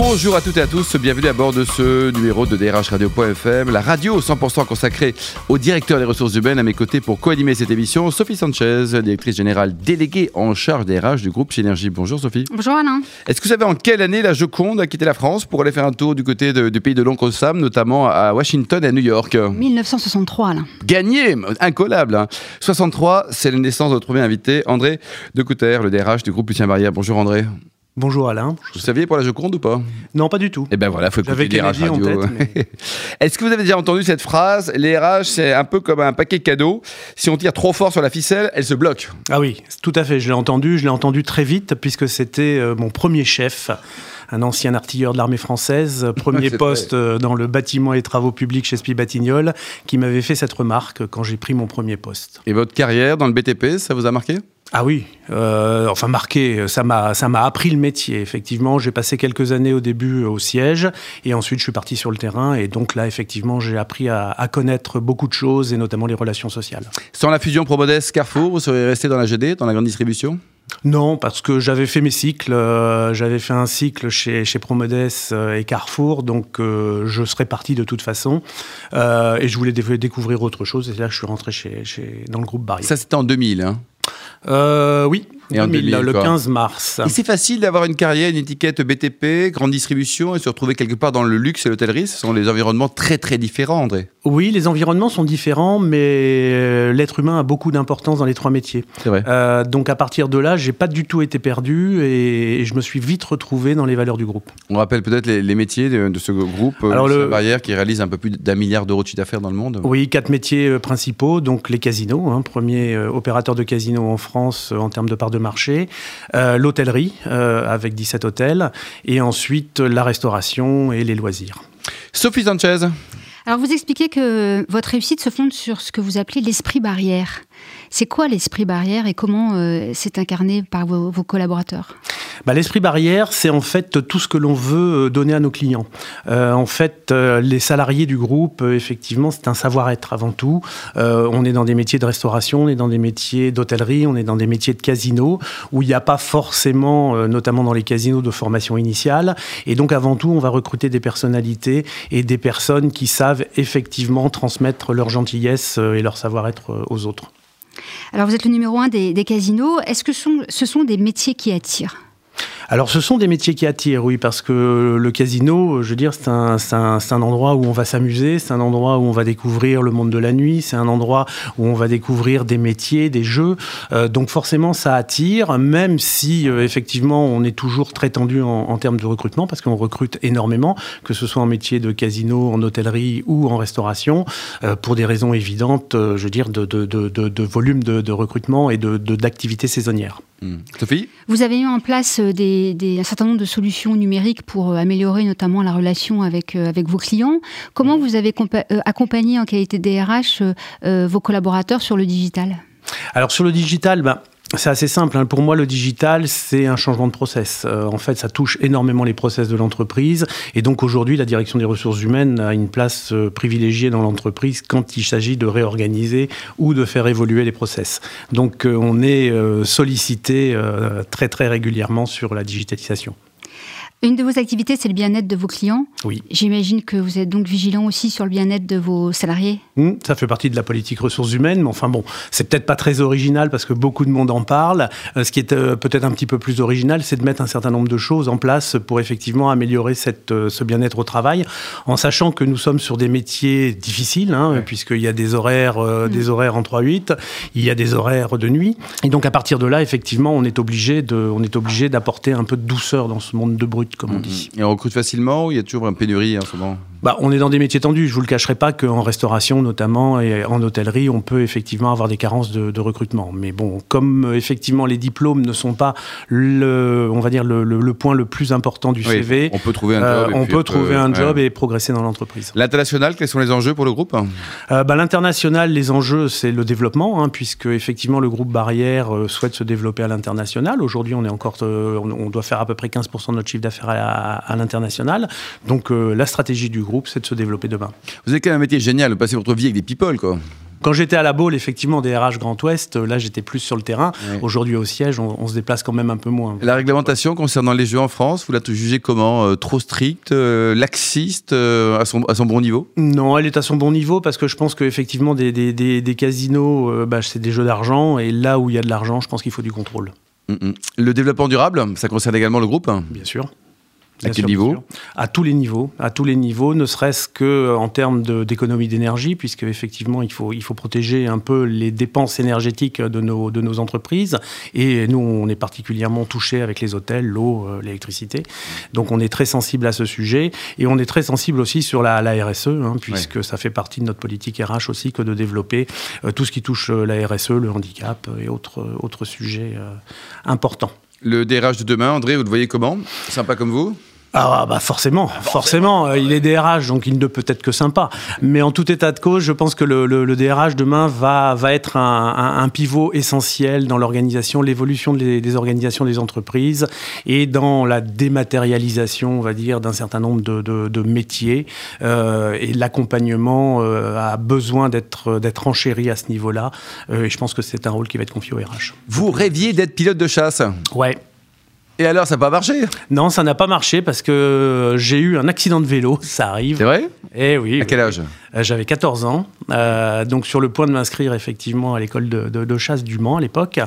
Bonjour à toutes et à tous, bienvenue à bord de ce numéro de DRH Radio.fm, la radio 100% consacrée au directeur des ressources humaines. À mes côtés pour co-animer cette émission, Sophie Sanchez, directrice générale déléguée en charge des RH du groupe Synergie. Bonjour Sophie. Bonjour Alain. Est-ce que vous savez en quelle année la Joconde a quitté la France pour aller faire un tour du côté du pays de l'Oncle Sam, notamment à Washington et à New York? 1963 Alain. Gagné, incollable. 63, hein. c'est la naissance de notre premier invité, André Decouter, le DRH du groupe Lucien Barrière. Bonjour André. Bonjour Alain. Vous saviez pour la Joconde ou pas? Non, pas du tout. Eh ben voilà, faut écouter les RH Radio. Mais... Est-ce que vous avez déjà entendu cette phrase Les RH, c'est un peu comme un paquet cadeau. Si on tire trop fort sur la ficelle, elle se bloque. Ah oui, tout à fait. Je l'ai entendu. Je l'ai entendu très vite puisque c'était euh, mon premier chef un ancien artilleur de l'armée française, premier poste vrai. Euh, dans le bâtiment et travaux publics chez Spi Batignolles, qui m'avait fait cette remarque quand j'ai pris mon premier poste. Et votre carrière dans le BTP, ça vous a marqué? Ah oui, euh, enfin marqué, ça m'a ça m'a appris le métier. Effectivement, j'ai passé quelques années au début au siège et ensuite je suis parti sur le terrain et donc là effectivement j'ai appris à, à, connaître beaucoup de choses et notamment les relations sociales. Sans la fusion Promodes Carrefour, vous seriez resté dans la GD, dans la grande distribution? Non, parce que j'avais fait mes cycles. Euh, j'avais fait un cycle chez, chez Promodes euh, et Carrefour, donc euh, je serais parti de toute façon. Euh, et je voulais dé découvrir autre chose. Et là, je suis rentré chez, chez, dans le groupe Barrière. Ça, c'était en 2000, hein euh, oui, et 2000, 2000, le quoi. 15 mars. Et c'est facile d'avoir une carrière, une étiquette BTP, grande distribution, et se retrouver quelque part dans le luxe et l'hôtellerie. Ce sont des environnements très très différents, André. Oui, les environnements sont différents, mais euh, l'être humain a beaucoup d'importance dans les trois métiers. C'est vrai. Euh, donc à partir de là, j'ai pas du tout été perdu et, et, je me suis vite retrouvé dans les valeurs du groupe. On rappelle peut-être les, les, métiers de, de, ce groupe, Alors le barrière qui réalise un peu plus d'un milliard d'euros de chiffre d'affaires dans le monde. Oui, quatre métiers euh, principaux, donc les casinos, hein, premier euh, opérateur de casinos en France euh, en termes de part de marché, euh, l'hôtellerie euh, avec 17 hôtels, et ensuite la restauration et les loisirs. Sophie Sanchez. Alors vous expliquez que votre réussite se fonde sur ce que vous appelez l'esprit barrière. C'est quoi l'esprit barrière et comment euh, c'est incarné par vos, vos collaborateurs? Bah, L'esprit barrière, c'est en fait tout ce que l'on veut donner à nos clients. Euh, en fait, euh, les salariés du groupe, euh, effectivement, c'est un savoir-être avant tout. Euh, on est dans des métiers de restauration, on est dans des métiers d'hôtellerie, on est dans des métiers de casino, où il n'y a pas forcément, euh, notamment dans les casinos, de formation initiale. Et donc, avant tout, on va recruter des personnalités et des personnes qui savent effectivement transmettre leur gentillesse et leur savoir-être aux autres. Alors, vous êtes le numéro un des, casinos. Est-ce que ce sont des métiers qui attirent? Alors, ce sont des métiers qui attirent, oui, parce que le casino, je veux dire, c'est un, un, un, endroit où on va s'amuser, c'est un endroit où on va découvrir le monde de la nuit, c'est un endroit où on va découvrir des métiers, des jeux. Euh, donc, forcément, ça attire, même si, euh, effectivement, on est toujours très tendu en, en termes de recrutement, parce qu'on recrute énormément, que ce soit en métier de casino, en hôtellerie ou en restauration, euh, pour des raisons évidentes, euh, je veux dire, de, de, de, de volume de, recrutement et d'activité saisonnière. Mmh. Sophie Vous avez mis en place euh, des, des, un certain nombre de solutions numériques pour euh, améliorer notamment la relation avec, euh, avec vos clients. Comment vous avez accompagné en qualité DRH vos collaborateurs sur le digital? Alors sur le digital, ben, c'est assez simple. Hein. Pour moi, le digital, c'est un changement de process. Euh, en fait, ça touche énormément les process de l'entreprise. Et donc, aujourd'hui, la direction des ressources humaines a une place euh, privilégiée dans l'entreprise quand il s'agit de réorganiser ou de faire évoluer les process. Donc, euh, on est sollicité très, très régulièrement sur la digitalisation. Une de vos activités, c'est le bien-être de vos clients. Oui. J'imagine que vous êtes donc vigilant aussi sur le bien-être de vos salariés. Mmh, ça fait partie de la politique ressources humaines, mais enfin bon, c'est peut-être pas très original parce que beaucoup de monde en parle. Euh, ce qui est euh, peut-être un petit peu plus original, c'est de mettre un certain nombre de choses en place pour effectivement améliorer cette, euh, ce bien-être au travail, en sachant que nous sommes sur des métiers difficiles, hein, ouais. puisqu'il y a des horaires, euh, mmh. des horaires en 3-8, il y a des horaires de nuit, et donc à partir de là, effectivement, on est obligé de, on est obligé d'apporter un peu de douceur dans ce monde de brut comme on dit. Et on recrute facilement ou il y a toujours une pénurie en ce moment? Bah, on est dans des métiers tendus. Je vous le cacherai pas qu'en restauration notamment et en hôtellerie, on peut effectivement avoir des carences de, de recrutement. Mais bon, comme euh, effectivement les diplômes ne sont pas le, on va dire le, le, le point le plus important du oui, CV, on peut trouver un job, euh, on peut trouver un job ouais. et progresser dans l'entreprise. L'international, quels sont les enjeux pour le groupe? Euh, bah, L'international, les enjeux, c'est le développement, hein, puisque effectivement le groupe Barrière souhaite se développer à l'international. Aujourd'hui, on est encore, on, doit faire à peu près 15% de notre chiffre d'affaires affaires à, l'international. Donc la stratégie du groupe, c'est de se développer demain. Vous avez quand même un métier génial, vous passez votre vie avec des people, quoi. Quand j'étais à la Baule, effectivement, des RH Grand Ouest, là j'étais plus sur le terrain. Aujourd'hui au siège, on, se déplace quand même un peu moins. La réglementation concernant les jeux en France, vous la jugée comment euh, Trop stricte, euh, laxiste, euh, à, son, à son bon niveau? Non, elle est à son bon niveau parce que je pense qu'effectivement des, des, des, casinos, bah, c'est des jeux d'argent et là où il y a de l'argent, je pense qu'il faut du contrôle. Mm, mm. Le développement durable, ça concerne également le groupe? Bien sûr. À quel niveau À tous les niveaux, à tous les niveaux, ne serait-ce que euh, en termes d'économie d'énergie, puisque effectivement il faut il faut protéger un peu les dépenses énergétiques de nos de nos entreprises. Et nous, on est particulièrement touché avec les hôtels, l'eau, euh, l'électricité. Donc on est très sensible à ce sujet et on est très sensible aussi sur la, la RSE, hein, puisque ça fait partie de notre politique RH aussi que de développer euh, tout ce qui touche la RSE, le handicap et autres autres sujets importants. Le DRH de demain, André, vous le voyez comment? Sympa comme vous? Ah bah forcément, forcément, euh, il est DRH, donc il ne peut être que sympa. Mais en tout état de cause, je pense que le, le, DRH demain va, va être un, un, pivot essentiel dans l'organisation, l'évolution des, des, organisations des entreprises et dans la dématérialisation, on va dire, d'un certain nombre de, de, de métiers. Euh, et l'accompagnement euh, a besoin d'être d'être enchéri à ce niveau-là. Euh, et je pense que c'est un rôle qui va être confié au RH. Vous rêviez d'être pilote de chasse? Ouais. Et alors, ça n'a pas marché? Non, ça n'a pas marché parce que j'ai eu un accident de vélo, ça arrive. C'est vrai? Eh oui. À quel âge? Euh, J'avais 14 ans, euh, donc sur le point de m'inscrire effectivement à l'école de, chasse du Mans à l'époque.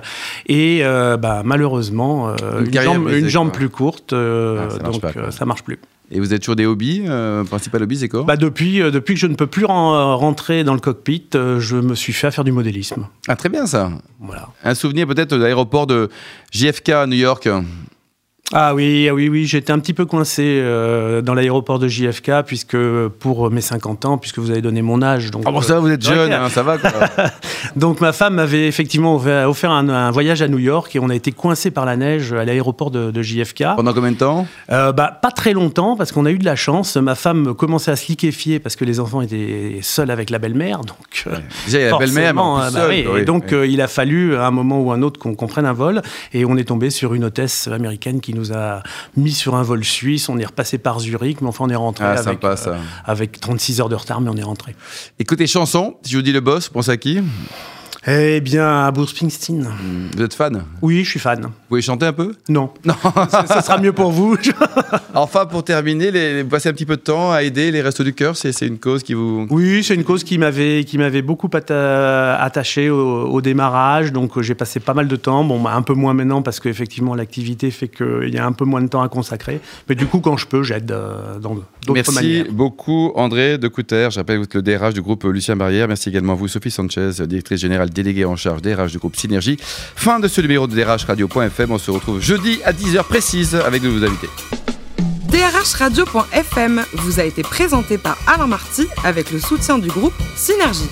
Et euh, bah, malheureusement, une, jambe, plus courte, ah, ça donc ça marche plus. Et vous êtes toujours des hobbies Principal hobby, c'est quoi bah depuis, depuis que je ne peux plus rentrer dans le cockpit, je me suis fait à faire du modélisme. Ah, très bien ça. Voilà. Un souvenir peut-être de l'aéroport de JFK à New York? Ah oui, ah oui, oui, j'étais un petit peu coincé euh, dans l'aéroport de JFK puisque pour mes 50 ans, puisque vous avez donné mon âge. Donc, ah bon, ça, vous êtes jeune, hein, ça va. Quoi. donc ma femme m'avait effectivement offert un, voyage à New York et on a été coincé par la neige à l'aéroport de, JFK. Pendant combien de temps? Euh, bah, Pas très longtemps parce qu'on a eu de la chance. Ma femme commençait à se liquéfier parce que les enfants étaient seuls avec la belle-mère. Donc, ouais. Déjà, la belle-mère, mais bah Et donc euh, il a fallu à un moment ou un autre qu'on prenne un vol et on est tombé sur une hôtesse américaine qui nous nous a mis sur un vol suisse. On est repassé par Zurich, mais enfin, on est rentré ah, avec, euh, avec 36 heures de retard, mais on est rentré. Écoutez, chanson, si je vous dis le boss, pense à qui? Eh bien, à Bruce Springsteen. Vous êtes fan Oui, je suis fan. Vous pouvez chanter un peu? Non. Non. ça, sera mieux pour vous. enfin, pour terminer, les, vous passez un petit peu de temps à aider les Restos du Cœur. C'est une cause qui vous. Oui, c'est une cause qui m'avait qui m'avait beaucoup attaché au, démarrage. Donc, j'ai passé pas mal de temps. Bon, un peu moins maintenant parce qu'effectivement, l'activité fait qu'il y a un peu moins de temps à consacrer. Mais du coup, quand je peux, j'aide euh, dans d'autres manières. Merci beaucoup, André de Couter. J'appelle le DRH du groupe Lucien Barrière. Merci également à vous, Sophie Sanchez, directrice générale délégué en charge des du groupe Synergie. Fin de ce numéro de DRH Radio.fm. On se retrouve jeudi à 10h précise avec de nouveaux invités. DRH Radio.fm vous a été présenté par Alain Marty avec le soutien du groupe Synergie.